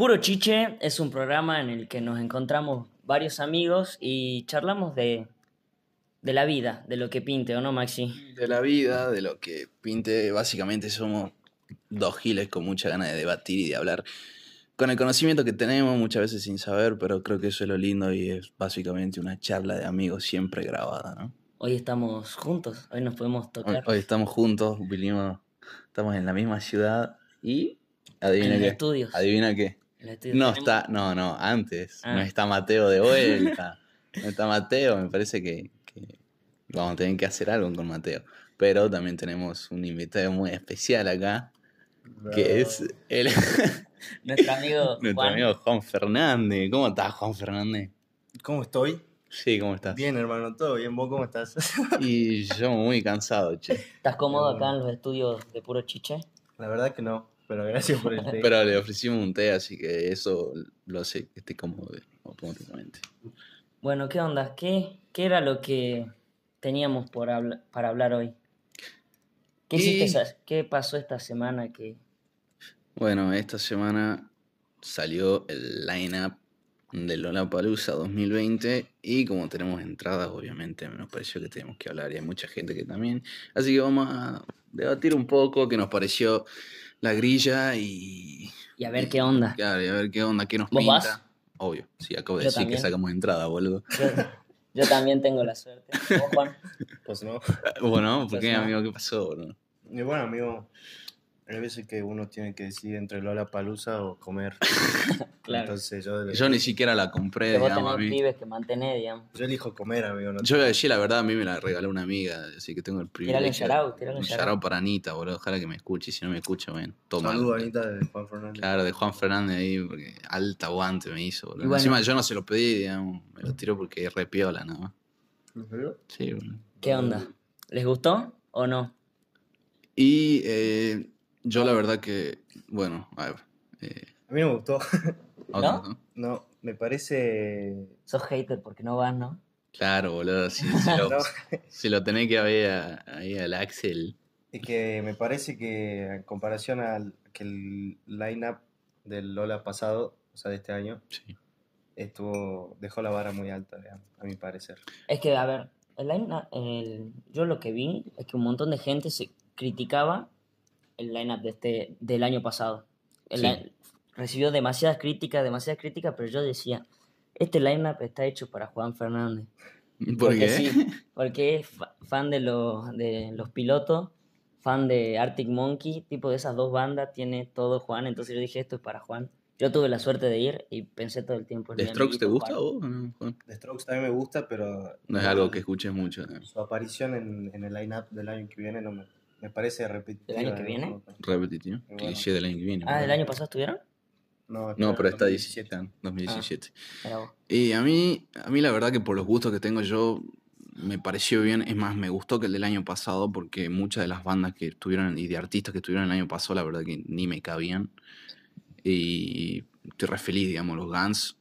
Puro Chiche es un programa en el que nos encontramos varios amigos y charlamos de, de la vida, de lo que pinte, ¿o no, Maxi? De la vida, de lo que pinte, básicamente somos dos giles con mucha ganas de debatir y de hablar. Con el conocimiento que tenemos, muchas veces sin saber, pero creo que eso es lo lindo y es básicamente una charla de amigos siempre grabada, ¿no? Hoy estamos juntos, hoy nos podemos tocar. hoy estamos juntos, vinimos, estamos en la misma ciudad y adivina en qué. el estudio. Adivina qué. No tenemos- está, no, no, antes. Ah. No está Mateo de vuelta. No está Mateo, me parece que, que vamos a tener que hacer algo con Mateo. Pero también tenemos un invitado muy especial acá, que es el, Nuestro amigo nuestro Juan. amigo Juan Fernández. ¿Cómo estás, Juan Fernández? ¿Cómo estoy? Sí, ¿cómo estás? Bien, hermano, todo bien. ¿Vos cómo estás? Y yo muy cansado, che. ¿Estás cómodo acá en los estudios de Puro Chiche? La verdad que no, pero gracias por el té. Pero le ofrecimos un té, así que eso lo hace que esté cómodo automáticamente. Bueno, ¿qué onda? ¿Qué, qué era lo que teníamos por habla- para hablar hoy? ¿Qué, Y- hiciste esa- ¿Qué pasó esta semana que Bueno, esta semana salió el line-up de Lollapalooza 2020 y como tenemos entradas, obviamente nos pareció que tenemos que hablar y hay mucha gente que también. Así que vamos a debatir un poco qué nos pareció la grilla y... y a ver qué onda? Claro, y a ver qué onda, qué nos ¿Vos pinta. vas? Obvio, sí, acabo de Yo decir también. que sacamos entrada, boludo. Yo, yo también tengo la suerte. ¿Vos, Juan? Pues no. Bueno, ¿por Pues qué, no. amigo? ¿Qué pasó, boludo? Y bueno, amigo, hay veces que uno tiene que decidir entre Lola Palusa o comer. Claro. Entonces yo, Yo ni siquiera la compré, Que vos digamos, a tenés pibes que mantenés, digamos. yo elijo comer, amigo. No Yo voy a decir la verdad, a mí me la regaló una amiga, así que tengo el privilegio. un shout-out, tirale un un shout-out. para Anita, boludo. Ojalá que me escuche. y Si no me escucha, bueno, toma. Saludo, Anita, de Juan Fernández. Claro, de Juan Fernández ahí, porque alta aguante me hizo, boludo. Y bueno. Encima yo no se lo pedí, digamos, me lo tiró porque es re piola, nada más. ¿En serio? Sí, boludo. ¿Qué onda? ¿Les gustó o no? Y eh, yo la verdad que, bueno, a ver. eh, A mí no me gustó. ¿No? ¿no? No, me parece... Sos hater porque no vas, ¿no? Claro, boludo. Si, si lo, No, si lo tenés que ver ahí al Axel. es que me parece que en comparación al que el line-up del Lola pasado, o sea, de este año, Sí. estuvo dejó la vara muy alta, digamos, a mi parecer. Es que, a ver, el line el- yo lo que vi es que un montón de gente se criticaba el line-up de este, del año pasado. El Sí. line- recibió demasiadas críticas, demasiadas críticas, pero yo decía, este line-up está hecho para Juan Fernández. ¿Por Porque qué? sí, porque es fa- fan de los, de los pilotos, fan de Arctic Monkey, tipo de esas dos bandas, tiene todo Juan, entonces yo dije, esto es para Juan. Yo tuve la suerte de ir y pensé todo el tiempo en ¿The Strokes te gusta a Juan. vos? o no, Juan? The Strokes también me gusta, pero No es algo que escuches mucho. ¿no? su aparición en, en el line-up del año que viene no me, me parece repetitiva. ¿Del año que viene? Repetitivo. Bueno. Cliché del año que viene. Ah, ¿el boludo. año pasado estuvieron? No, No, pero está 2017. 17, 2017. Mira vos. Y a mí, a mí la verdad que por los gustos que tengo yo, me pareció bien. Es más, me gustó que el del año pasado porque muchas de las bandas que estuvieron y de artistas que estuvieron el año pasado, la verdad que ni me cabían. Y estoy re feliz, digamos, los Guns.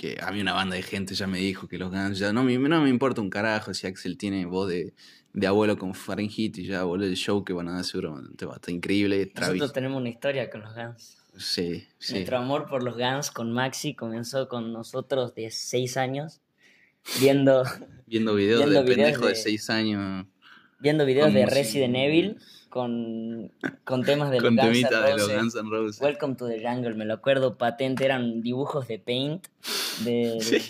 Que había una banda de gente ya me dijo que los Guns ya no me, no me importa un carajo si Axel tiene voz de, de abuelo con Fahrenheit y ya, boludo, el show que van a dar seguro te va a estar increíble. Travis. Nosotros tenemos una historia con los Guns. Sí, sí. Nuestro amor por los Guns con Maxi comenzó con nosotros de 6 años, viendo, Viendo videos Viendo de videos pendejo de de- 6 años. viendo videos de. Resident Evil con, con temas de con los Guns N' de los Roses. Guns N' Roses. Welcome to the Jungle, me lo acuerdo patente, eran dibujos de Paint, de, Sí,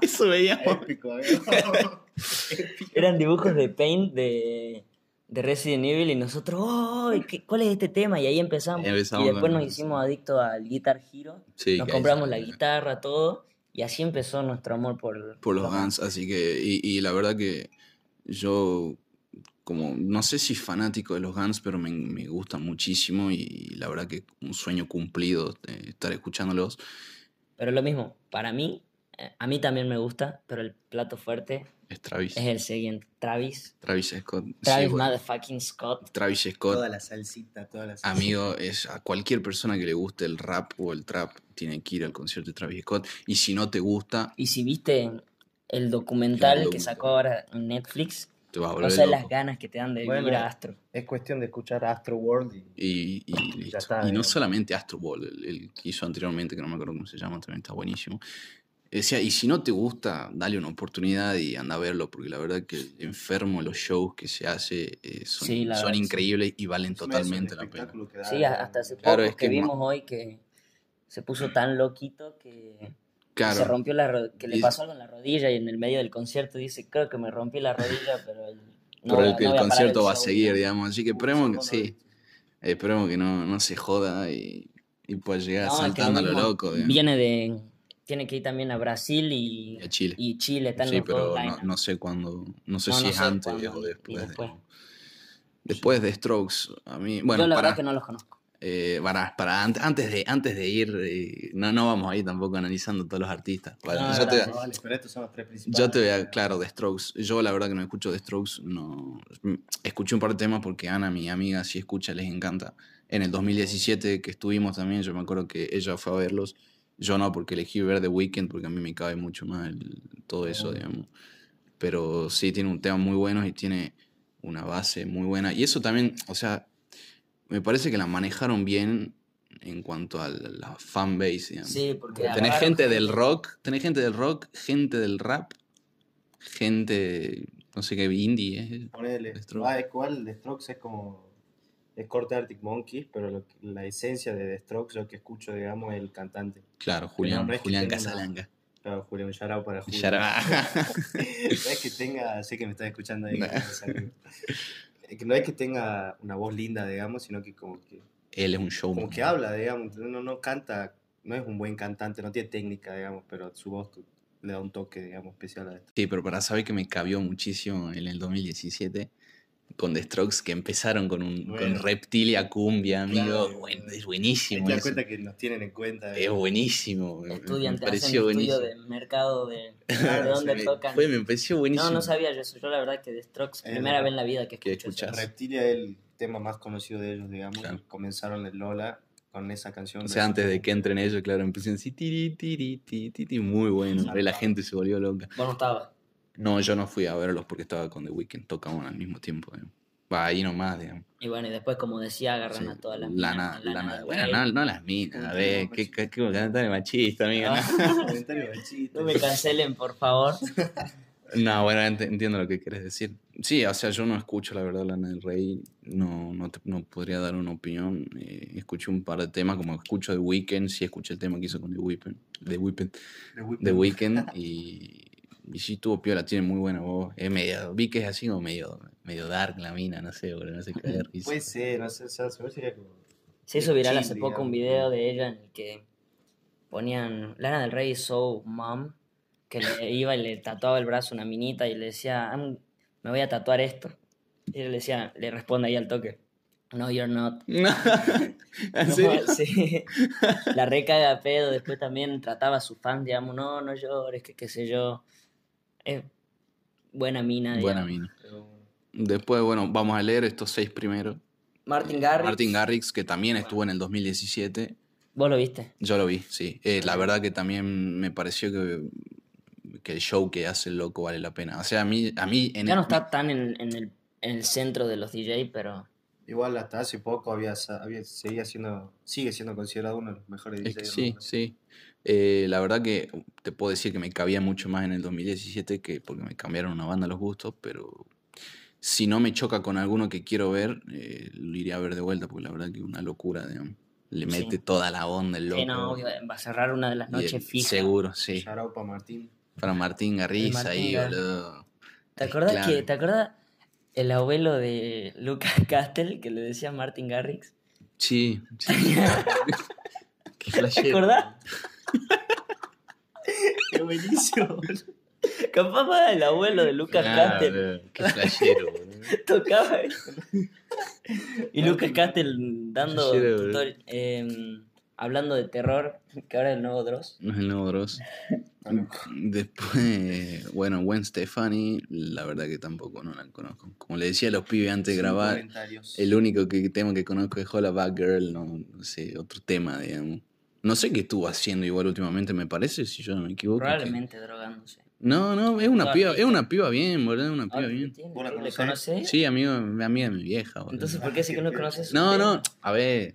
eso veíamos. Épico, eran dibujos de Paint de, de Resident Evil y nosotros, ¡oh! ¿qué- ¿cuál es este tema? Y ahí empezamos. Empezamos y después nos hicimos adictos al Guitar Hero, Sí, nos compramos la guitarra, todo, y así empezó nuestro amor por, Por los Guns, así que. Y, y la verdad que yo, como. No sé si fanático de los Guns, pero me, me gustan muchísimo y la verdad que un sueño cumplido eh, estar escuchándolos. Pero lo mismo, para mí, eh, a mí también me gusta, pero el plato fuerte Es Travis. es el siguiente, Travis. Travis Scott. Sí, Travis bueno, motherfucking Scott. Travis Scott. Toda la salsita, toda la salsita. Amigo, es a cualquier persona que le guste el rap o el trap, tiene que ir al concierto de Travis Scott. Y si no te gusta, Y si viste el documental que sacó ahora en Netflix, te va a No volver sé loco. las ganas que te dan de Bueno, ir a Astro. Es cuestión de escuchar Astro World y Y, y, Ya listo. está, y no solamente Astro Ball, el, el que hizo anteriormente, que no me acuerdo cómo se llama, también está buenísimo. Decía, y si no te gusta, dale una oportunidad y anda a verlo, porque la verdad que enfermo los shows que se hace eh, son, Sí, son increíbles y valen totalmente la pena. da, Sí, hasta hace Claro, poco es que que vimos hoy que se puso tan loquito que Claro, se rompió la que le pasó algo en la rodilla y en el medio del concierto dice, creo que me rompí la rodilla, pero el, no pero el, no el concierto el va a show". seguir, digamos. Así que esperemos que, sí, esperemos que no, no se joda y, y pueda llegar No, saltando a lo mismo loco. digamos. Viene de... Tiene que ir también a Brasil y, Y a Chile. y Chile. Están Sí, los pero no, sé cuándo, no sé si es sé antes cuándo o y después. de- después. Después de Strokes, a mí, bueno, Yo la para, verdad que no los conozco. Eh, para, para an- antes de antes de ir, eh, no, no vamos a ir tampoco analizando todos los artistas. No, yo, te, No, vale, pero estos son los tres principales. yo te voy a, claro, de Strokes. Yo la verdad que no escucho de Strokes, no. Escuché un par de temas porque Ana, mi amiga, sí escucha, les encanta. En el 2017 que estuvimos también, yo me acuerdo que ella fue a verlos. Yo no, porque elegí ver The Weeknd porque a mí me cabe mucho más el- todo eso, digamos. Pero sí, tiene un tema muy bueno y tiene una base muy buena. Y eso también, o sea, me parece que la manejaron bien en cuanto a la la fanbase, digamos. Sí, porque... Tenés gente del rock, tenés gente del rock, gente del rap, gente, no sé qué, indie, ¿eh? Ponele. Ah, es cual Strokes es como. Es corte Arctic Monkeys, pero lo la esencia de The Strokes, lo que escucho, digamos, es el cantante. Claro, Julián, no es que Julián una- Casalanga. Claro, Julio, un shout para Julio. No es que tenga, sé que me estás escuchando ahí. que no es que tenga una voz linda, digamos, sino que como que, Él es un showman. como que habla, digamos. No, no canta, no es un buen cantante, no tiene técnica, digamos, pero su voz le da un toque, digamos, especial a esto. Sí, pero para saber que me cabió muchísimo en el 2017 con The Strokes que empezaron con un con. Reptilia Cumbia, amigo. Claro. Bueno, es Te buenísimo. das eso. cuenta que nos tienen en cuenta. Es buenísimo. me- Estudian, me te hacen pareció estudio buenísimo. de mercado de, Claro, de dónde Me- tocan. fue- me pareció buenísimo. No, no sabía yo eso. Yo la verdad que de Strokes, Es primera vez en la vida que Que. Reptilia es el tema más conocido de ellos, digamos. Claro. Comenzaron el Lola con esa canción. O sea, antes de que entren ellos, claro, empezaron así, tiri, tiri, tiri, tiri, muy bueno. Y la gente se volvió loca. Vos no estabas. No, yo no fui a verlos porque estaba con The Weeknd, tocaban al mismo tiempo. digamos. Va ahí nomás, digamos. Y bueno, y después, como decía, agarran Sí, a todas las lana, minas, bueno, no, no las minas, a ver, qué, qué, qué comentario machista, amiga. Comentario machista. No me cancelen, por favor. No, bueno, ent- entiendo lo que quieres decir. Sí, o sea, yo no escucho la verdad Lana del Rey, no, no, te- no podría dar una opinión. eh, escuché un par de temas, como escucho The Weeknd, sí escuché el tema que hizo con The Weeknd, The Weeknd, The Weeknd. The Weeknd y, y sí tuvo piola, tiene muy buena voz. Es medio, vi que es así como medio, medio dark la mina, no sé, boludo, no sé qué ver. Puede ser, no sé, o sea, se sería como. Se hizo viral hace poco un video de ella en el que ponían Lana del Rey So Mom, que le iba y le tatuaba el brazo a una minita y le decía, "I'm- me voy a tatuar esto. Y ella le decía, le responde ahí al toque, No, you're not. No, ¿En No, serio? sí. La recaga a pedo, después también trataba a sus fans, digamos, no, no llores, que qué sé yo. Es buena mina, Buena mina. Después, bueno, vamos a leer estos seis primero. Martin Garrix. Martin Garrix, que también estuvo en el 2017. ¿Vos lo viste? Yo lo vi, sí. Eh, la verdad que también me pareció que, que el show que hace el loco vale la pena. O sea, a mí, a mí en Ya el- no está tan en, en el, en el centro de los DJ, pero igual hasta hace poco había, había seguía siendo, sigue siendo considerado uno de los mejores es DJs. que del sí, mundo. sí. Eh, la verdad que te puedo decir que me cabía mucho más en el 2017 que porque me cambiaron una banda los gustos, pero si no me choca con alguno que quiero ver, eh, lo iría a ver de vuelta, porque la verdad que es una locura, digamos. Le Sí. mete toda la onda el loco. sí, no, obvio, va a cerrar una de las noches fijas. Seguro, sí. Para Martín. Para Martín Garriza Martín ahí, Gar- boludo. ¿Te acordás Claro. que, te acordás el abuelo de Lucas Castel que le decía Martin Garrix? Sí, sí. Qué ¿Te acordás? Qué buenísimo. Capaz era el abuelo de Lucas Claro, Qué flashero, boludo. tocaba eso. Y Lucas Castel dando Flashero, boludo. Hablando de terror, que ahora es el nuevo Dross. No es el nuevo Dross. Loco. Después, bueno, Gwen Stefani, la verdad que tampoco no la conozco. Como le decía a los pibes antes de grabar, el único que, tema que conozco es Hola Bad Girl, no, no sé, otro tema, digamos. No sé qué estuvo haciendo igual últimamente, me parece, si yo no me equivoco. que- Probablemente drogándose. No, no, es una piba, es una piba bien, boludo, es una piba ¿qué bien. la. Sí, amigo, amiga de mi vieja, boludo. Entonces, ¿por qué si que no conoces? No, no, a ver,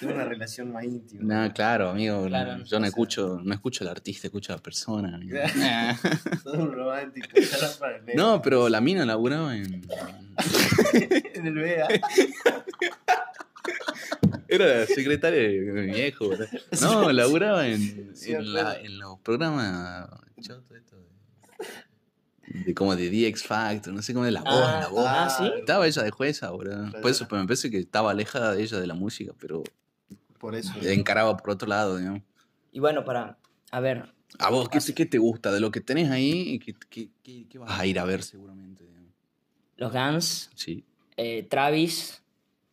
Tuve una relación más íntima. no, claro, amigo, Claro, yo no sea- escucho, no escucho al artista, escucho a la persona. amigo. Todo un romántico. no, pero la mina laburaba en... en el BEA. Era la secretaria de mi viejo. No, laburaba en, Sí, en, la- en los programas choto esto de, de como de The X Factor, no sé cómo es la voz, Ah, la voz. ah, ¿sí? Estaba ella de jueza, boludo. Por eso me parece que estaba alejada de ella de la música, pero Por eso. encaraba por otro lado, digamos. Y bueno, para, a ver, ¿A vos qué, qué te gusta de lo que tenés ahí? ¿Qué, qué, qué- qué vas a ir a ver seguramente? digamos? los Guns, Sí. eh, Travis,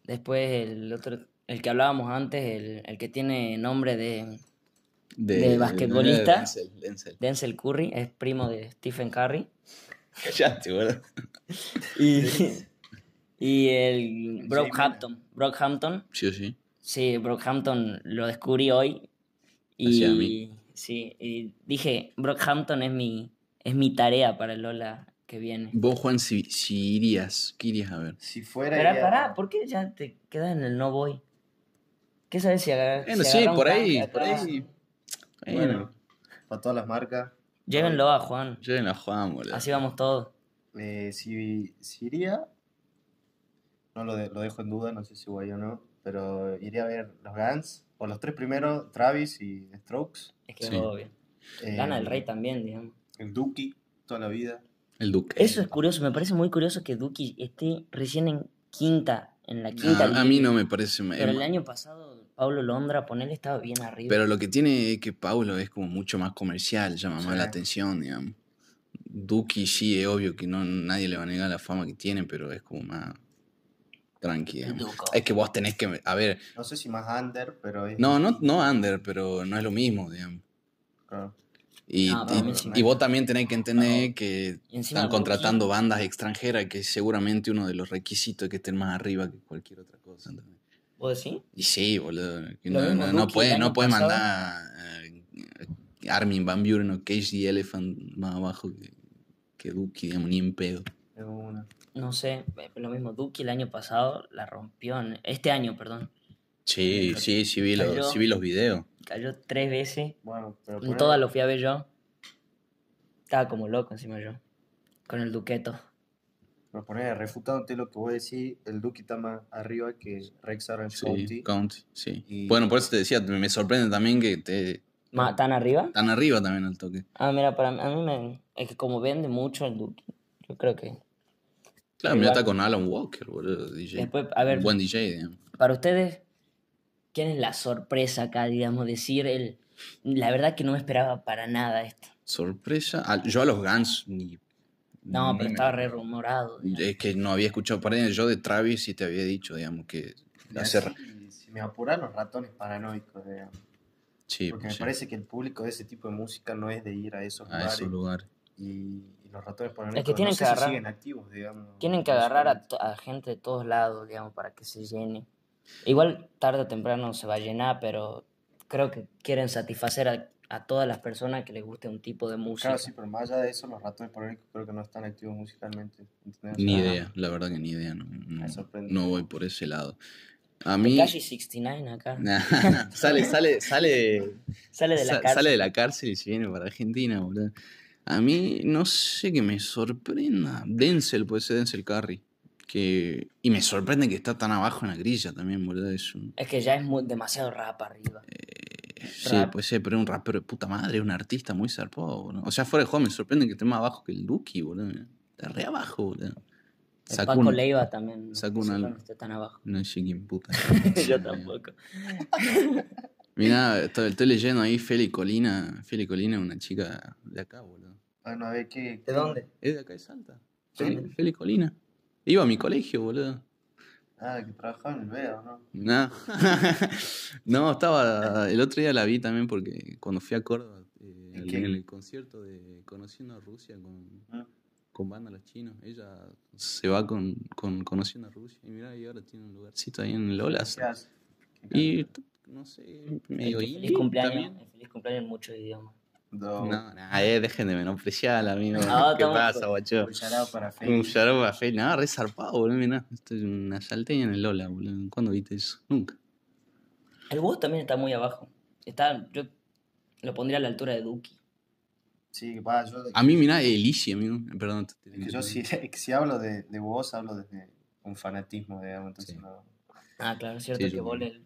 después el otro, el que hablábamos antes, el, el que tiene nombre de De basquetbolista. Denzel, Denzel. Denzel Curry, es primo de Stephen Curry. Callate, boludo. Y, y el Brockhampton, Brockhampton, Sí o sí. sí, Brockhampton lo descubrí hoy. Así a Y mí. sí, y dije, Brockhampton es mi, es mi tarea para el Lola que viene. Vos, Juan, si, si irías, ¿qué irías a ver? Si fuera. Pará, iría- pará, ¿por qué ya te quedas en el no voy? ¿Qué sabes si agarras? Bueno, sí, por ahí, por ahí. Bueno, Bueno, para todas las marcas. Llévenlo a Juan, lleguen a Juan, boludo. así vamos todos. Eh, si, si iría, no lo, de- lo dejo en duda, no sé si voy o no, pero iría a ver los Guns, o los tres primeros, Travis y Strokes. Es que Sí. es obvio. eh, Gana el rey también, digamos. El Duki, toda la vida. El Duque. Eso es curioso, me parece muy curioso que Duki esté recién en quinta, en la quinta Ah, a mí no me parece. Pero el es- año pasado, Pablo Londra, ponele, estaba bien arriba. Pero lo que tiene es que Paulo es como mucho más comercial, llama más Sí. la atención, digamos. Duki sí, es obvio que no, nadie le va a negar la fama que tiene, pero es como más tranqui, digamos. Duco. Es que vos tenés que, a ver, No sé si más under, pero es. no, no, no under, pero no es lo mismo, digamos. Claro. Y, No, y- vos también tenés que entender que están contratando bandas extranjeras, que seguramente uno de los requisitos es que estén más arriba que cualquier otra cosa. ¿entendés? ¿Vos decís? Y sí, boludo. No, no, puede, no puede pasado. mandar eh, Armin Van Buren o Cage the Elephant más abajo que, que Duki, digamos, ni en pedo. Es. No sé, eh, lo mismo, Duki el año pasado la rompió, este año, perdón. Sí, sí, sí vi, los, sí vi los videos. Cayó tres veces, Bueno, pero. en todas lo fui a ver yo. Estaba como loco encima yo, con el Duqueto. Pero poner, refutándote lo que voy a decir, el Duki está más arriba que Rex Orange Sí, County. County, sí. Y- Bueno, por eso te decía, me sorprende también que te, ¿Tan arriba? están arriba también al toque. Ah, mira, para mí, a mí me... Es que como vende mucho el Duki, yo creo que... Claro, mira, está con Alan Walker, boludo, DJ. Después, a ver, Un buen DJ, digamos. para ustedes, ¿quién es la sorpresa acá, digamos? Decir el... La verdad que no me esperaba para nada esto. Sorpresa. Yo a los Guns ni. No, ni pero me- estaba re rumorado. digamos. Es que no había escuchado para Yo de Travis sí te había dicho, digamos, que hace así, si me apuran los ratones paranoicos, digamos. Sí, Porque pues me sí, parece que el público de ese tipo de música no es de ir a esos a lugares. esos lugares. Y, y los ratones paranoicos que tienen no que si agarrar- siguen activos, digamos. Tienen que agarrar a, a gente de todos lados, digamos, para que se llene. Igual tarde o temprano se va a llenar, pero creo que quieren satisfacer a, a todas las personas que les guste un tipo de música. Claro, sí, pero más allá de eso, los ratones paranoicos creo que no están activos musicalmente. ¿entendés? O Ni sea, idea, la verdad que ni idea. No, no, Me sorprende. no voy por ese lado. A mí. Tekashi 69 acá. sale, sale, sale. Sale de la cárcel. Sale de la cárcel y se viene para Argentina, boludo. A mí no sé que me sorprenda. Denzel, puede ser Denzel Curry. Que... Y me sorprende que está tan abajo en la grilla también, boludo. Es un... Es que ya es muy, demasiado rap arriba. Sí, Rap. puede ser, pero es un rapero de puta madre, es un artista muy zarpado, boludo. O sea, fuera de juego me sorprende que esté más abajo que el Duki, boludo. Está re abajo, boludo. El Paco un- Leiva también. sacó no un sé álbum. dónde está tan abajo. No sé quién puta. Yo tampoco. Mira, estoy, estoy leyendo ahí Feli Colina. Feli Colina es una chica de acá, boludo. Bueno, a ver qué. ¿De dónde? Es de acá de Salta. Feli, Feli Colina. Iba a mi colegio, boludo. Ah, que trabajaba en el VEA, ¿no? No. no, estaba. El otro día la vi también porque cuando fui a Córdoba, eh, ¿En en, el concierto de Conociendo a Rusia con, Ah. con banda Los Chinos, ella se va con, con Conociendo a Rusia. Y mira, y ahora tiene un lugarcito ahí en. ¿Qué Y no sé, medio feliz cumpleaños. el feliz cumpleaños en muchos idiomas. No, no, eh, dejen de menospreciar, amigo. No, ¿Qué pasa, guacho? Un out para Un Félix. shout a Feli. No, re zarpado, boludo. Mirá, esto es una salteña en el Lola, boludo. ¿Cuándo viste eso? Nunca. El Woz también está muy abajo. Está, yo lo pondría a la altura de Duki. Sí, va, yo, A mí, mirá, Elishi, amigo. Perdón. te- es que yo si, si hablo de, de vos, hablo desde un fanatismo, digamos, entonces Sí. no... Ah, claro, es cierto Sí, que vos el,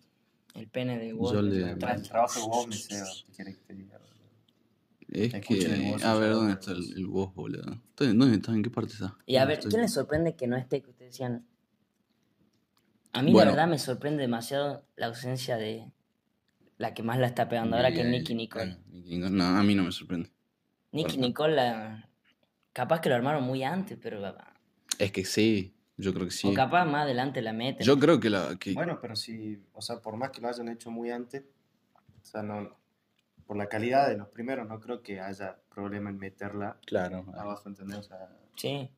el pene de Woz. Yo le- Para el trabajo de vos me ceba, ¿qué querés que te diga? Es Escuchen el que. A ver, ¿dónde está el, el Woz, boludo? ¿Está- ¿Dónde está? ¿En qué parte está? Y a ¿Dónde ver, estoy? ¿quién les sorprende que no esté? Que ustedes decían. A mí Bueno. la verdad me sorprende demasiado la ausencia de la que más la está pegando ahora, que es Nicky. Nicole. Nicole. No, a mí no me sorprende. Nicky. Nicole, la- capaz que lo armaron muy antes, pero. Es que sí, yo creo que sí. O capaz más adelante la meten. Yo creo que la. Que, Bueno, pero si, o sea, por más que lo hayan hecho muy antes, o sea, no, por la calidad de los primeros, no creo que haya problema en meterla claro. abajo, ¿entendés? O sea, Sí.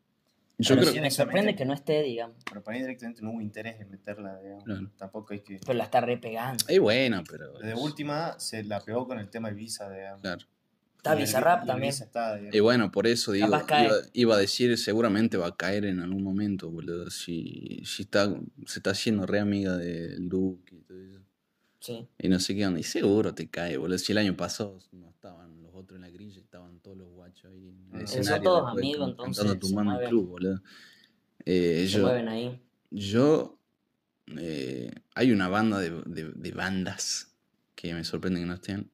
Yo Pero creo sí me sorprende que no esté, digamos. pero para mí directamente no hubo interés en meterla, digamos. Claro. Tampoco es que... Pero la está re pegando. Es buena, pero. De última se la pegó con el tema Ibiza, digamos. Claro. Está Bizarrap también. Está, digamos. Y bueno, por eso digo, iba, iba a decir, seguramente va a caer en algún momento, boludo. Si, si está, se está haciendo re amiga del Duque y todo eso. Sí. Y no sé qué onda. Y seguro te cae, boludo. Si el año pasado no estaban los otros en la grilla, estaban todos los guachos ahí en el. Son escenario. todos después amigos, entonces tu mano club, boludo. Eh, Se yo, mueven ahí. yo eh, hay una banda de, de- de bandas que me sorprende que no estén.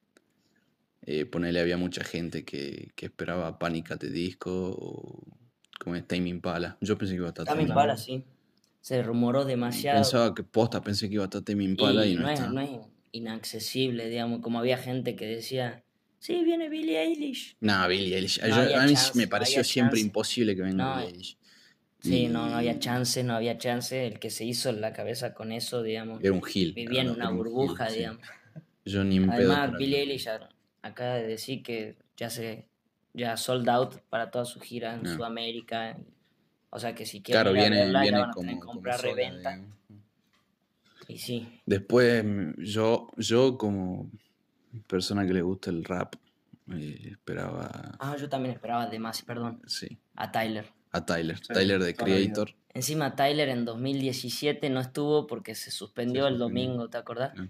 Eh, ponele, había mucha gente que, que esperaba Panic! at the Disco o como es Tame Impala. Yo pensé que iba a estar Tame Impala, sí. Se rumoró demasiado. Pensaba que posta, pensé que iba a estar Tame Impala y, y no, no, es, está. no es inaccesible, digamos, como había gente que decía, sí, viene Billie Eilish. No, Billie Eilish. No Yo- a mí chance, me pareció siempre chance. imposible que venga No. Billie Eilish. Sí, no, no había chance, no había chance. El que se hizo en la cabeza con eso, digamos, Era un gil. vivía en una un burbuja, sí. digamos. Yo ni. Además, Billie. Eilish acaba de decir que ya se ya sold out para toda su gira en Ah. Sudamérica. O sea que si quieren Claro, viene, verla, viene van a tener como, que como comprar sola, reventa. digamos. Y sí, Después, yo, yo como persona que le gusta el rap, eh, esperaba, ah, yo también esperaba de más, perdón, sí, a Tyler. a Tyler. Sí, Tyler de vida. Creator. Encima Tyler en 2017 no estuvo porque se suspendió Se el domingo, ¿te acordás? Ah.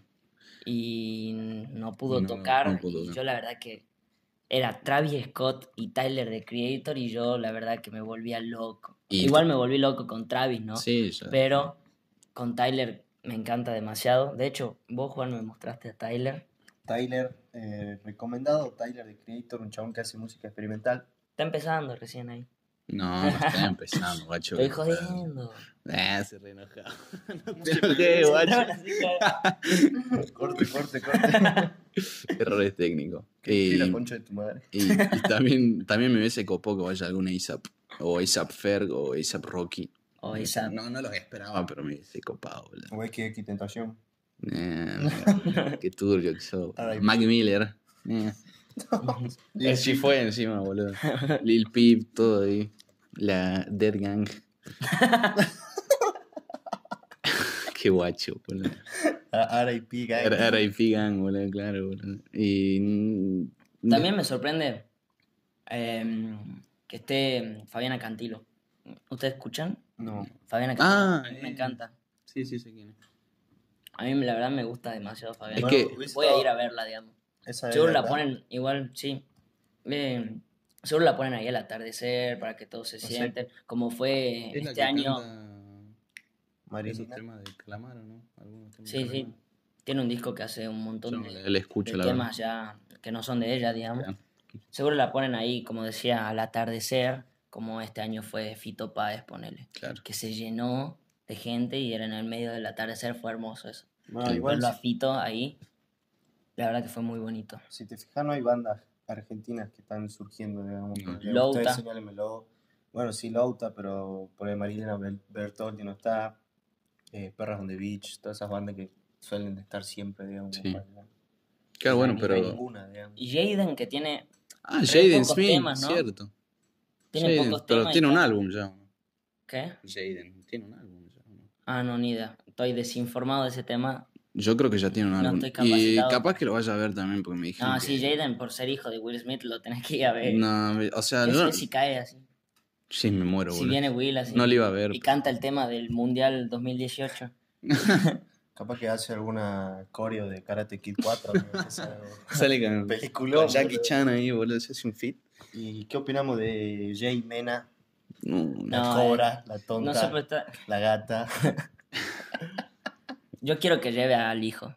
Y no pudo No, tocar. no pudo y tocar. yo la verdad que era Travis Scott y Tyler de Creator y yo la verdad que me volvía loco. Y- Igual me volví loco con Travis, ¿no? Sí, ya. Pero con Tyler me encanta demasiado. De hecho, vos, Juan, me mostraste a Tyler. Tyler, eh, recomendado, Tyler de Creator, un chabón que hace música experimental. Está empezando recién ahí. No, no está empezando, guacho. Estoy jodiendo. Eh, se re enojado. no te enojes, guacho. Corte, corte, corte. Errores técnicos. Y Y, la concha de tu madre. y- y también, también me hubiese copó que vaya algún ASAP. O ASAP Ferg o ASAP Rocky. O esa. No, no los esperaba, pero me hubiese copado, boludo. O X Tentación. Eh, qué turbio que sos. Ay, Mac Miller. Eh. Eh, sí fue encima, boludo. Lil Peep, todo ahí. La Dead Gang. qué guacho, boludo. R.I.P. Gang. R.I.P. Gang, boludo, claro, boludo. Y. También me sorprende em, que esté Fabiana Cantilo. ¿Ustedes escuchan? No. Fabiana Cantilo. Ah, a mí me eh. encanta. Sí, sí, sé quién es. A mí la verdad me gusta demasiado Fabiana. Es que- Voy a ir a verla, digamos. Esa es Seguro la verdad. ponen igual, sí. Eh, seguro la ponen ahí al atardecer para que todos se sé. sienten. Como fue Es la este año. Esos temas de Calamaro, ¿no? Algunos temas Sí, de sí. Tiene un disco que hace un montón Yo de, le, le escucho, de la verdad. temas ya que no son de ella, digamos. Claro. Seguro la ponen ahí, como decía, al atardecer, como este año fue Fito Páez, ponele. Claro. Que se llenó de gente y era en el medio del atardecer, fue hermoso eso. No, Sí, igual, a Fito ahí, la verdad que fue muy bonito. si te fijas, no hay bandas argentinas que están surgiendo, digamos. Porque Louta. Bueno, sí, Louta, pero por ahí Marilena Bertoldi no está. Eh, Perras on the Beach, todas esas bandas que suelen estar siempre, digamos. Sí. Claro, bueno, pero. ninguna. Y Jaden, que tiene, Ah, Jaden Smith, temas, ¿no? cierto. tiene Jaden, pocos pero temas. tiene un álbum ya. ¿no? ¿Qué? Jaden, tiene un álbum ya. ¿no? Ah, no, ni idea. Estoy desinformado de ese tema. Yo creo que ya tiene un No álbum. estoy y capaz que lo vaya a ver también, porque me dijeron No, que- sí, Jaden, por ser hijo de Will Smith, lo tenés que ir a ver. No, o sea, yo- si cae así. sí, me muero, Si boludo. viene Will así. No lo iba a ver. Y canta el tema del Mundial 2018. Capaz que hace alguna coreo de Karate Kid 4. ¿no? Sale con, Peliculón, con Jackie boludo. Chan ahí, boludo, se hace un fit. ¿Y qué opinamos de Jay Mena? No, La No, cobra, la tonta, No sé, pero está- la gata. Yo quiero que lleve al hijo.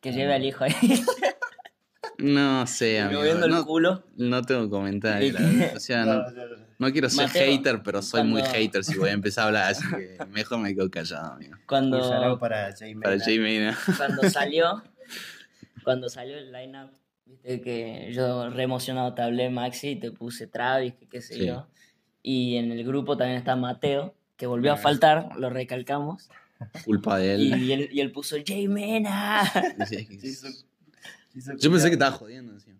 Que Ah. lleve al hijo ahí. no sé, amigo. moviendo el No, culo. no tengo comentarios. O sea, no, No, no, no. no quiero ser Mateo, hater, pero soy muy hater si voy a empezar a hablar, así que mejor me quedo callado, amigo. Cuando, para Jay. Para Jay cuando salió, cuando salió el lineup, viste que yo re emocionado te hablé, Maxi, y te puse Travis, que qué sé Sí. yo. Y en el grupo también está Mateo, que volvió a faltar, lo recalcamos. Culpa de Y, él. él, y él puso Jay Mena. Sí, es que- Sí, hizo- hizo Yo pensé que estaba jodiendo encima.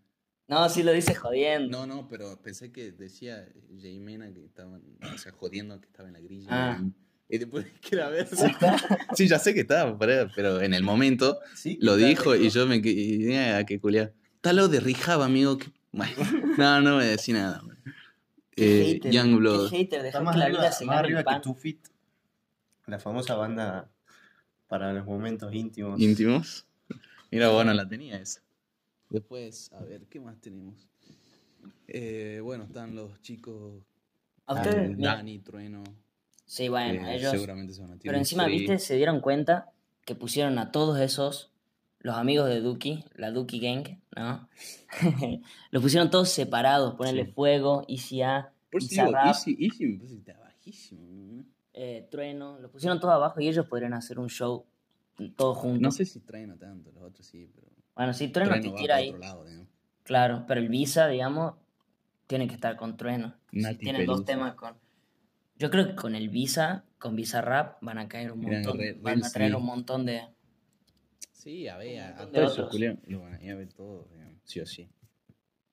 No, sí lo dice jodiendo. No, no, pero pensé que decía Jay Mena que estaba, o sea, jodiendo que estaba en la grilla. Ah. Y después que era ver. Sí, ya sé que estaba, pero, en el momento Sí, lo dijo y yo me quedé a que culiar. Está lo de Rijaba, amigo. que- no, no voy a decir nada. Qué Eh, hater, Youngblood. qué hater, dejó que la vida se más arriba que. Two Feet. La famosa banda para los momentos íntimos. íntimos. Mira, bueno, la tenía esa. Después, a ver, ¿qué más tenemos? Eh, bueno, están los chicos A ustedes, Dani, Trueno. sí, bueno, eh, ellos... seguramente se van a tirar Pero encima, viste, se dieron cuenta que pusieron a todos esos, los amigos de Duki, la Duki Gang, ¿no? los pusieron todos separados, ponerle Sí. fuego, Easy A, Por eso Easy, Easy me parece que está bajísimo. ¿no? Eh, Trueno, los pusieron todos abajo y ellos podrían hacer un show todos juntos. No sé si Trueno tanto, los otros sí, pero. Bueno, sí, Trueno, Trueno te tira ahí, otro lado, ¿no? claro, pero el Visa, digamos, tiene que estar con Trueno. Si tienen dos temas con... Yo creo que con el Visa, con Visa Rap, van a caer un Mira, montón, re- van a traer sí. un montón de... Sí, a ver, a, a todos lo van a ir a ver todos, digamos, sí o sí.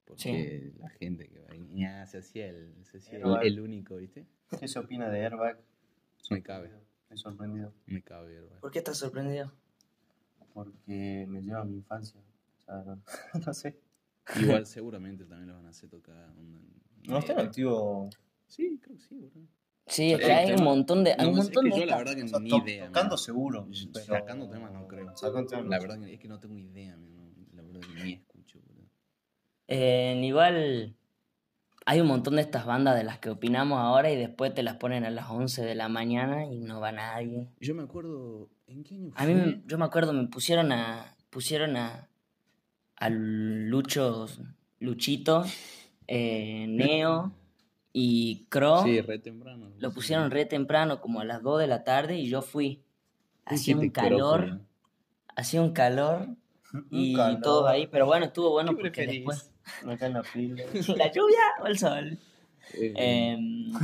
Porque la gente que va ahí, ya, se hacía el, el único, ¿viste? ¿Qué se opina de Airbag? Me cabe, Estoy sorprendido. me cabe, hermano. ¿Por qué estás sorprendido? Porque me lleva a mi infancia. O sea, no, no sé. Igual seguramente también lo van a hacer tocar. onda No está en activo. Sí, creo que sí, boludo. Sí, es que hay un montón de... Hay No, un es montón que de yo la verdad que O sea, ni to- idea. tocando man. seguro. pero- Sacando temas no creo. Sacando temas La verdad que es que no tengo idea, man, la verdad que ni escucho, boludo. Eh, igual hay un montón de estas bandas de las que opinamos ahora y después te las ponen a las 11 de la mañana y no va nadie. Yo me acuerdo, ¿en qué año A mí, fue? me- yo me acuerdo, me pusieron a... Pusieron a... A Lucho... Luchito, eh, Neo y Cro. Sí, re temprano. Lo pusieron re temprano, como a las 2 de la tarde, y yo fui. Hacía un calor, hacía un calor y calor. todo ahí, pero bueno, estuvo bueno ¿Qué porque preferís? después... La pila. ¿La lluvia o el sol? Eh, Em,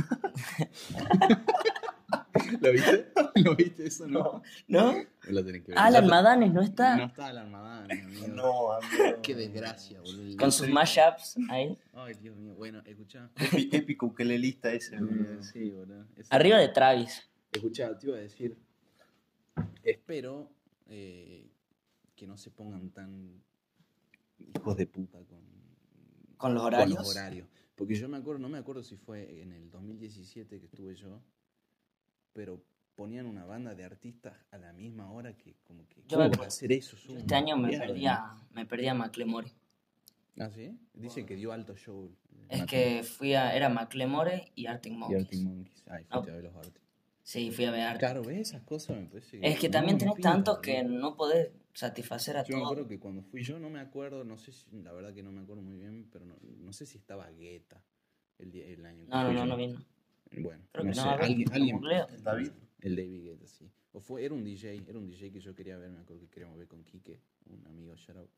¿Lo viste? ¿Lo viste eso, no? ¿No? Lo tenés que ver. Alan te- Madanes no está. No está Alan Madani, amigo. No, amigo. Qué desgracia, boludo. Con sus mashups ahí. Ay, Dios mío. Bueno, escuchá. Épico ukelelista ese. boludo. Sí, boludo. Es- Arriba de Travis. Escuchá, te iba a decir. Espero eh, que no se pongan tan hijos de puta con, Con los con horarios. los horarios. Porque yo me acuerdo, no me acuerdo si fue en el 2017 que estuve yo, pero ponían una banda de artistas a la misma hora que como que Yo me ¿cómo hacer eso? Yo este año me Mierda. perdí a, me perdí a Macklemore. ¿Ah, sí? Dicen que dio alto show. Es que fui a. Era Macklemore y Arctic y Monkeys. Arctic Monkeys. Ay, fuiste No. a ver los Arctic. Sí, fui a ver Arctic. Claro, ¿ves? Esas cosas me parece Es que no, también no tenés pinta, tantos que no podés satisfacer a Yo me todos. acuerdo que cuando fui yo, no me acuerdo, no sé si, la verdad que no me acuerdo muy bien, pero no, no sé si estaba Guetta el, día- el año que No, no, no, yo. no vino. Bueno, Creo no que no, sé, a ver, alguien. ¿El David? El David Guetta, sí. O fue, era un DJ, era un DJ que yo quería ver, me acuerdo que queríamos ver con Quique, un amigo, shout out.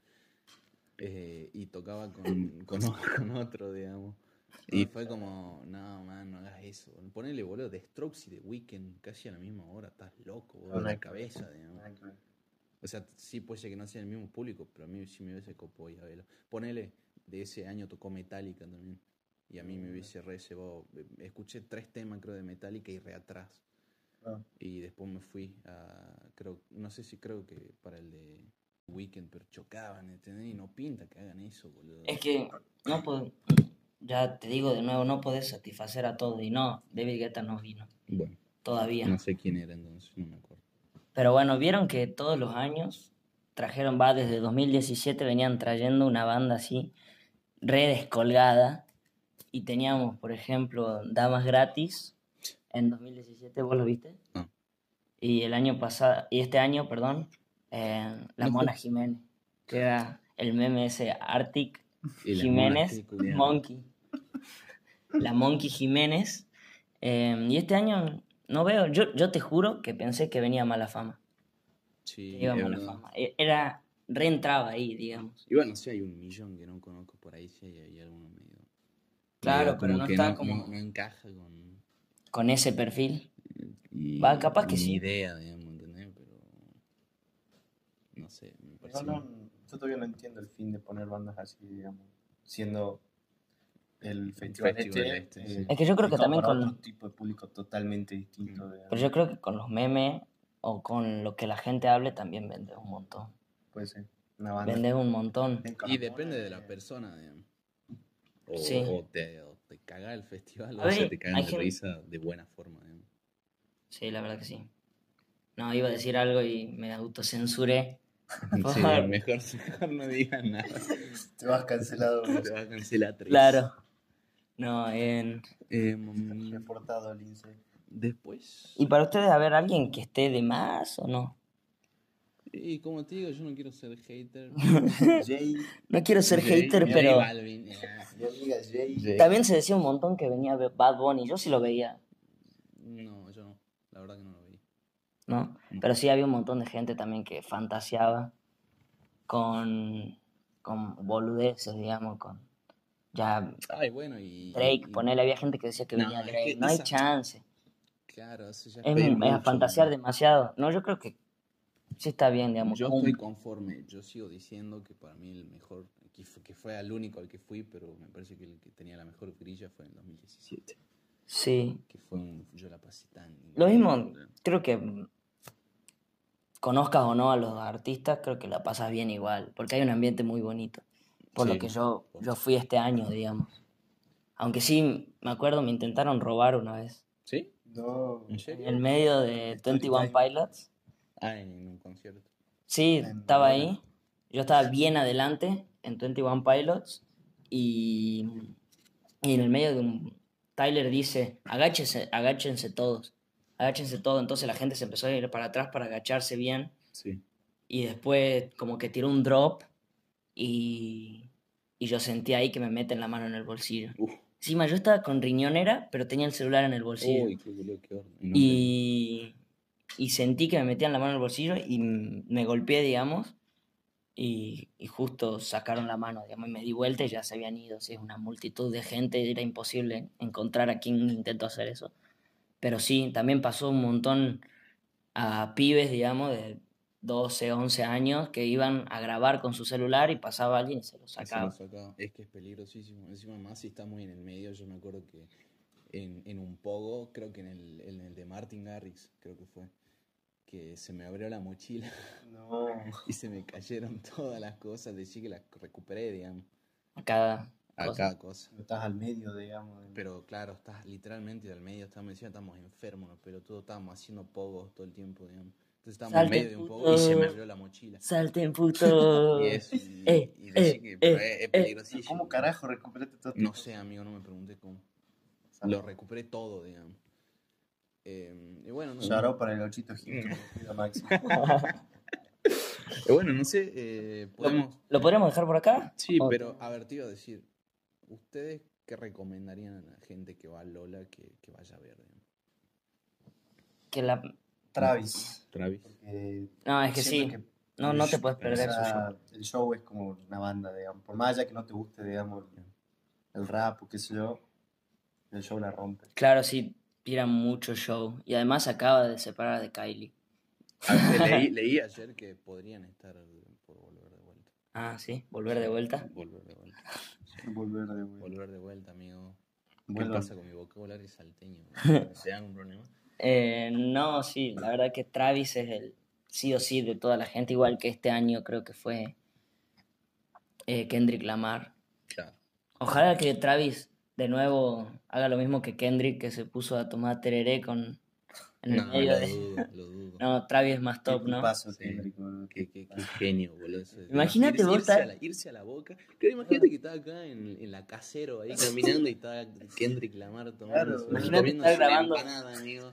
Eh, y tocaba con, con otro, digamos. Y fue como, no, man, no hagas eso. Ponele, boludo, de Strokes y de Weekend casi a la misma hora, estás loco, boludo, de ver. cabeza, digamos. Que ver. O sea, sí puede ser que no sea el mismo público, pero a mí sí me hubiese copado ir a verlo. Ponele, de ese año tocó Metallica también. Y a mí me hubiese re cebado. Escuché tres temas, creo, de Metallica y re atrás. Ah. Y después me fui a, creo, no sé si creo que para el de Weekend, pero chocaban, ¿entendés? Y no pinta que hagan eso, boludo. Es que no pod- ya te digo de nuevo, no podés satisfacer a todos. Y no, David Guetta no vino Bueno, todavía. no sé quién era entonces, no me acuerdo. Pero bueno, vieron que todos los años trajeron, va, desde 2017 venían trayendo una banda así, re descolgada. Y teníamos, por ejemplo, Damas Gratis en 2017, ¿vos lo viste? Y el año pasado, y este año, perdón, eh, La No Mona Jiménez, que era el meme ese Arctic Jiménez. Monkey. La Monkey Jiménez. Eh, y este año no veo, yo, yo te juro que pensé que venía mala fama. Sí, que iba mala fama. E- Era, reentraba ahí, digamos. Y bueno, sí hay un millón que no conozco por ahí, sí hay, hay alguno medio. Claro, medio pero no está no, como- no- no encaja con. Con ese perfil. y Va, capaz que ni sí. idea, digamos, ¿entendés? Pero. No sé, me no- yo todavía no entiendo el fin de poner bandas así, digamos, siendo el festival, festival este. este, eh, sí. Es que yo creo que también con- otro tipo de público totalmente distinto. digamos. Pero yo creo que con los memes o con lo que la gente hable también vendes un montón. Puede ser. Una banda. Vendes un montón. Y depende de la eh, persona, digamos. O, Sí. o te, o te caga el festival A o se te cagan de gente- risa de buena forma, digamos. Sí, la verdad que sí. No, iba a decir algo y me autocensuré. Sí, mejor, mejor no digas nada. Te vas cancelado. Te va a cancelar tres. Claro. No, en... Eh, Reportado al INSE. después. ¿Y para ustedes haber alguien que esté de más o no? Y como te digo, yo no quiero ser hater. Jay, No quiero ser Jay- hater, Jay pero Balvin, eh. también se decía un montón que venía Bad Bunny. Yo sí lo veía, No, yo no. La verdad que no lo vi. ¿no? Pero sí había un montón de gente también que fantaseaba con, con boludeces, digamos, con ya Ay, bueno, y. Drake, y- ponele, había gente que decía que No, venía Drake. No hay esa- chance. Claro, eso ya Es, mucho, fantasear demasiado. No, yo creo que sí está bien, digamos. Yo estoy conforme. Yo sigo diciendo que para mí el mejor, que fue, que fue al único al que fui, pero me parece que el que tenía la mejor grilla fue en 2017. Sí. Que fue un. Yo la pasé tan. Lo mismo, creo que mm, conozcas o no a los artistas, creo que la pasas bien igual, porque hay un ambiente muy bonito. Por lo Sí. que yo, yo fui este año, digamos. Aunque sí, me acuerdo, me intentaron robar una vez. ¿Sí? No. ¿En En serio? el medio de Story 21 time. Pilots. Ah, en un concierto. Sí, En estaba ahí. Yo estaba bien adelante en 21 Pilots y, y en el medio de un... Tyler dice, agáchense, agáchense todos, agáchense todos. Entonces la gente se empezó a ir para atrás para agacharse bien Sí. y después como que tiró un drop y, y yo sentí ahí que me meten la mano en el bolsillo. Uf. Encima yo estaba con riñonera, pero tenía el celular en el bolsillo. Uy, qué boludo, qué horno. No, y, y sentí que me metían la mano en el bolsillo y me golpeé, digamos, y, y justo sacaron la mano, digamos, y me di vuelta y ya se habían ido. Sí, una multitud de gente, era imposible encontrar a quien intentó hacer eso. Pero sí, también pasó un montón a pibes, digamos, de 12, 11 años que iban a grabar con su celular y pasaba alguien y se lo Se lo sacaba. sacaba. Es que es peligrosísimo. Encima más si está muy en el medio. Yo me acuerdo que en, en un pogo, creo que en el, en el de Martin Garrix, creo que fue, que se me abrió la mochila No. y se me cayeron todas las cosas. Decí que las recuperé, digamos, A cada a cosa. cada cosa. Estás al medio, digamos. de- Pero claro, estás literalmente al medio, estamos encima, estamos enfermos, ¿no? pero todos estábamos haciendo pogos todo el tiempo, digamos. Entonces estábamos Salte, en medio de un pogo y se me puto. abrió la mochila. Salten, puto. Y eso, y, Eh, y decí eh, que eh, es, es eh. peligrosísimo. ¿Cómo carajo recuperaste todo No sé, amigo, no me pregunté cómo. Lo recuperé todo, digamos. Eh, y bueno, no, Shout para el ochito Gil. Eh, bueno, no sé, eh, podemos... ¿Lo podríamos dejar por acá? Sí, ¿O- pero a ver, te iba a decir, ¿ustedes qué recomendarían a la gente que va a Lola que, que vaya a ver? Que la... Travis. Travis. No, es que sí. que No, no te puedes perder su show. sea, El show es como una banda, digamos. Por más allá que no te guste, digamos, el, el rap o qué sé yo, el show la rompe. Claro, sí, tira mucho show. Y además acaba de separar de Kylie. A ver, leí, leí ayer que podrían estar por volver de vuelta. Ah, sí, volver de vuelta. Volver de vuelta. Sí, Volver de vuelta. Volver de vuelta, amigo. ¿Qué pasa con mi vocabulario salteño? ¿Se dan un problema? Eh, no, sí, la verdad que Travis es el sí o sí de toda la gente, igual que este año creo que fue eh, Kendrick Lamar. Claro. Ojalá que Travis de nuevo haga lo mismo que Kendrick, que se puso a tomar tereré con, en el No, medio lo de... dudo, lo dudo. No, Travis es más top, ¿no? Paso, Sí. Qué, qué- qué genio, boludo. Imagínate irse, vos irse estar- a la, irse a la boca. Claro, imagínate que estaba acá en, en la casero ahí caminando y estaba Kendrick Lamar tomando Claro, su- imagínate comiéndose estar una grabando. empanada, amigo.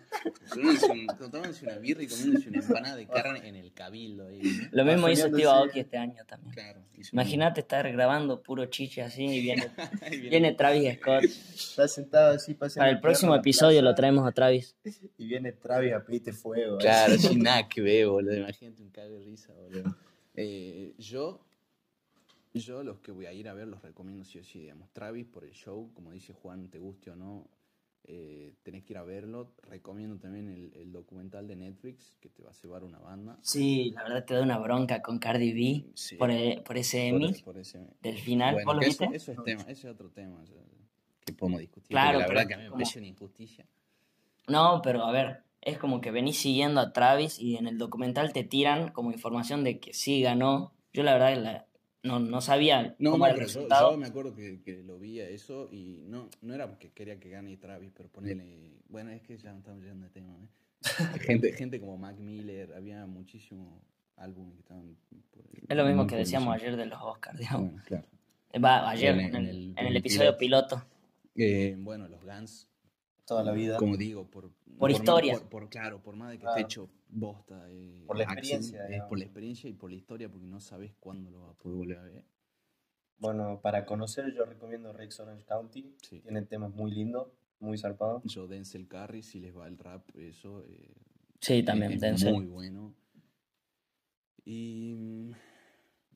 Tomándose, un- tomándose una birra y comiéndose una empanada de carne en el cabildo. Lo mismo hizo Bajoneándose. Aoki este año también. Claro. hizo un- Imagínate estar grabando puro chiche así y viene, viene. viene Travis Scott. Está sentado así, Para el próximo episodio lo traemos a Travis. Y viene Travis a pedirte fuego. así. Claro, sin nada que ver, boludo. Imagínate un cago de risa, boludo. Eh, yo, yo los que voy a ir a ver los recomiendo sí o sí, digamos. Travis por el show, como dice Juan, te guste o no, eh, tenés que ir a verlo. Recomiendo también el, el documental de Netflix, que te va a cebar una banda. Sí, la verdad te da una bronca con Cardi B Sí, por, por ese Emmy por ese- del final. Bueno, ¿Vos lo eso, viste? eso es tema, ese es otro tema o sea, que podemos discutir. Claro, la verdad que a mí me como- parece una injusticia. No, pero a ver, es como que venís siguiendo a Travis y en el documental te tiran como información de que sí ganó. Yo la verdad la- no, no sabía No, cómo era el yo, resultado. yo me acuerdo que, que lo vi a eso y no, no era porque quería que gane Travis, pero ponerle. Bueno, es que ya no estamos llegando de tema. ¿eh? gente, gente como Mac Miller, había muchísimos álbumes que estaban. por- Es lo mismo que decíamos ayer de los Oscars, digamos. Bueno, claro. Va, ayer, En en el- en el- en en el el episodio piloto. Eh, bueno, los Guns, Toda la vida. como digo, por. Por más- historia. por, por- claro, por más de que Claro. esté hecho bosta. eh, Por la experiencia, digamos. por la experiencia y por la historia, porque no sabes cuándo lo vas a poder volver a ver. Bueno, para conocer yo recomiendo Rex Orange County. Sí. Tiene temas muy lindos, muy zarpados. Yo, Denzel Curry, si les va el rap, eso. eh, Sí, también, es Denzel. Muy bueno. Y.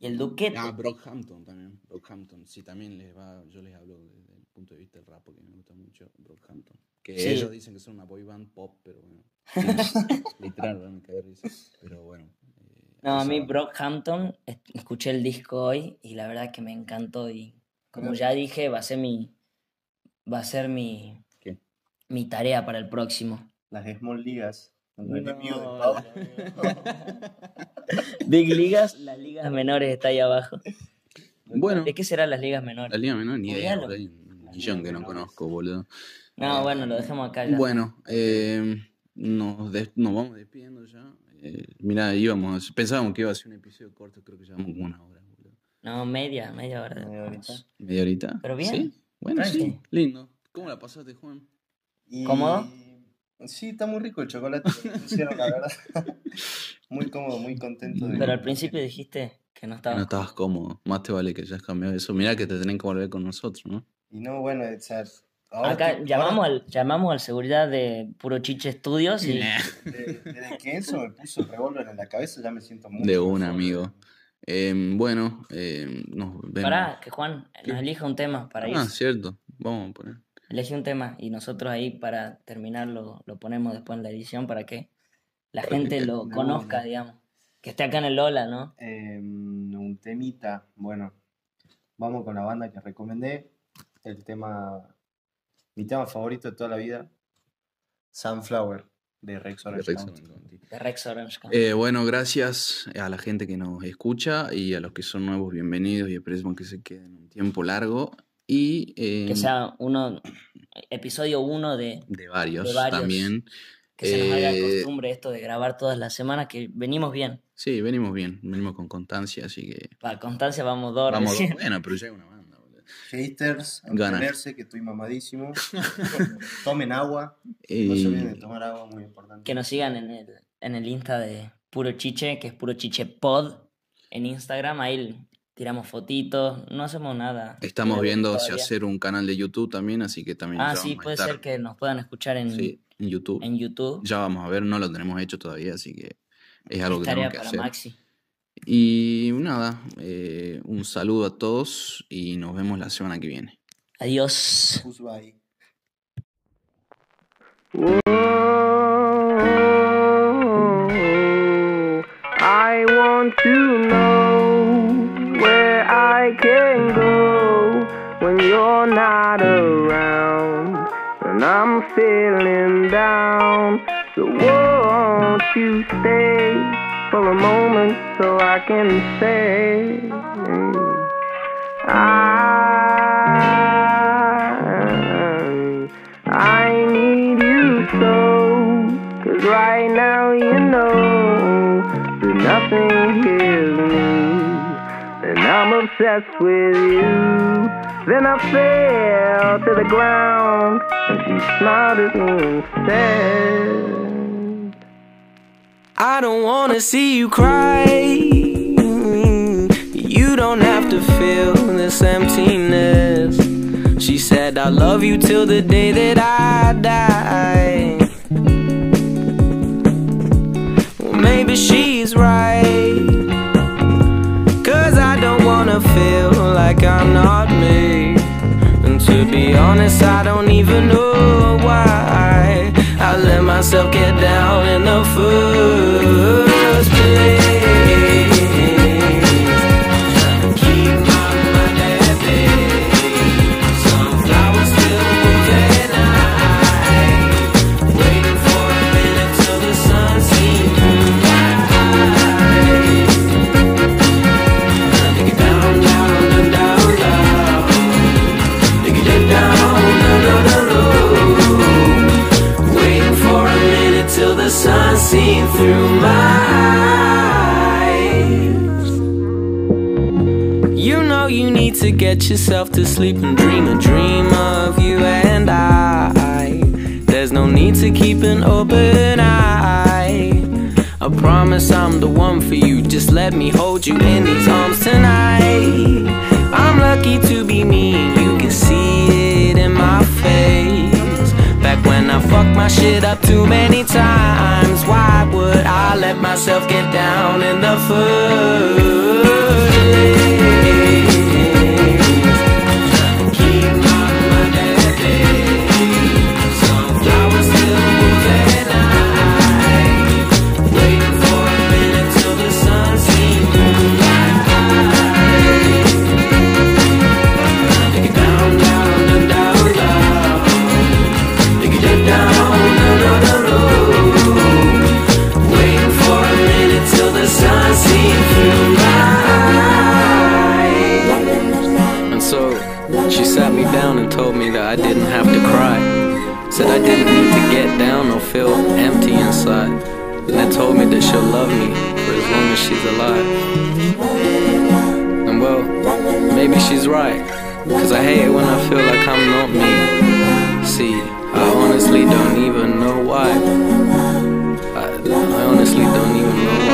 Y el Duquete. Ah, Brockhampton también. Brockhampton. Sí, también les va. Yo les hablo desde el punto de vista del rap porque me gusta mucho Brockhampton. Que Sí. ellos dicen que son una boy band pop, pero bueno. Literal, me cae risa. Pero bueno. eh, No, a mí. Brockhampton, es- escuché el disco hoy y la verdad que me encantó y como ya dije, va a ser mi va a ser mi ¿Qué? mi tarea para el próximo. Las Small Ligas. No. Big Ligas, las ligas menores está ahí abajo. Bueno, ¿De qué serán las ligas menores? la Liga Menor ni idea. Millón que no conozco, boludo. No, bueno, lo dejemos acá ya. Bueno, eh, nos, des- nos vamos despidiendo ya. Eh, mira, íbamos, pensábamos que iba a ser un episodio corto, creo que llevamos como una hora, boludo. No, media, media hora. Media horita. ¿Media horita? Pero bien. ¿Sí? Bueno, Tranqui. sí, lindo. ¿Cómo la pasaste, Juan? Y- ¿Cómodo? Sí, está muy rico el chocolate que pusieron, la verdad. muy cómodo, muy contento. De... Pero al principio dijiste que no estaba. No estabas cómodo. Más te vale que hayas cambiado eso. Mira que te tenés que volver con nosotros, ¿no? Y no, bueno, o sea, ahora Acá llamamos ahora, al, llamamos al seguridad de Puro Chiche Studios y de- desde que eso me puso el revólver en la cabeza, ya me siento mucho De un amigo. Eh, bueno, eh, nos vemos. pará, que Juan ¿Qué? nos elija un tema para ir. Ah, cierto. Vamos a poner. Elegí un tema y nosotros ahí para terminarlo lo ponemos después en la edición para que la Para gente te- lo conozca, digamos. Que esté acá en el Lola, ¿no? Eh, un temita, bueno, vamos con la banda que recomendé. El tema, mi tema favorito de toda la vida, Sunflower, de Rex Orange Rex County. Orange County. De Rex Orange County. Eh, bueno, gracias a la gente que nos escucha y a los que son nuevos, bienvenidos y esperemos que se queden un tiempo largo y eh, que sea uno, episodio uno de de, varios de varios. también. que se nos haga Eh, costumbre esto de grabar todas las semanas, que venimos bien. Sí, venimos bien, venimos con constancia, así que Para constancia vamos dos vamos. recién. Bueno, pero ya hay una banda, boludo. Haters, Gana. abstenerse, que estoy mamadísimo. Tomen agua. No se olviden de tomar agua, muy importante. Que nos sigan en el, en el Insta de Puro Chiche, que es Puro Chiche Pod. En Instagram, ahí tiramos fotitos, no hacemos nada. Estamos Pero viendo si hacer un canal de YouTube también, así que también Ah, sí, puede estar- ser que nos puedan escuchar en, sí, en YouTube. en YouTube. Ya vamos a ver, no lo tenemos hecho todavía, así que es algo Es que tenemos que para hacer. Maxi. Y nada, eh, un saludo a todos y nos vemos la semana que viene. Adiós. I want to know where I can go when you're not around. When I'm feeling down, won't you stay for a moment so I can say I I need you so cause right now you know that nothing heals me. And I'm obsessed with you. Then I fell to the ground and she smiled at me and said I don't wanna see you cry. You don't have to feel this emptiness. She said, I love you till the day that I die. Well, maybe she's right. Cause I don't wanna feel like I'm not me. And to be honest, I don't even know why myself get down in the first seen through my eyes. You know you need to get yourself to sleep and dream a dream of you and I. There's no need to keep an open eye. I promise I'm the one for you. Just let me hold you in these arms tonight. I'm lucky to be me, and you can see it in my face. Back when I fucked my shit up too many times, would I let myself get down in the first get down or feel empty inside. And then told me that she'll love me for as long as she's alive. And well, maybe she's right. Cause I hate it when I feel like I'm not me. See, I honestly don't even know why. I, I honestly don't even know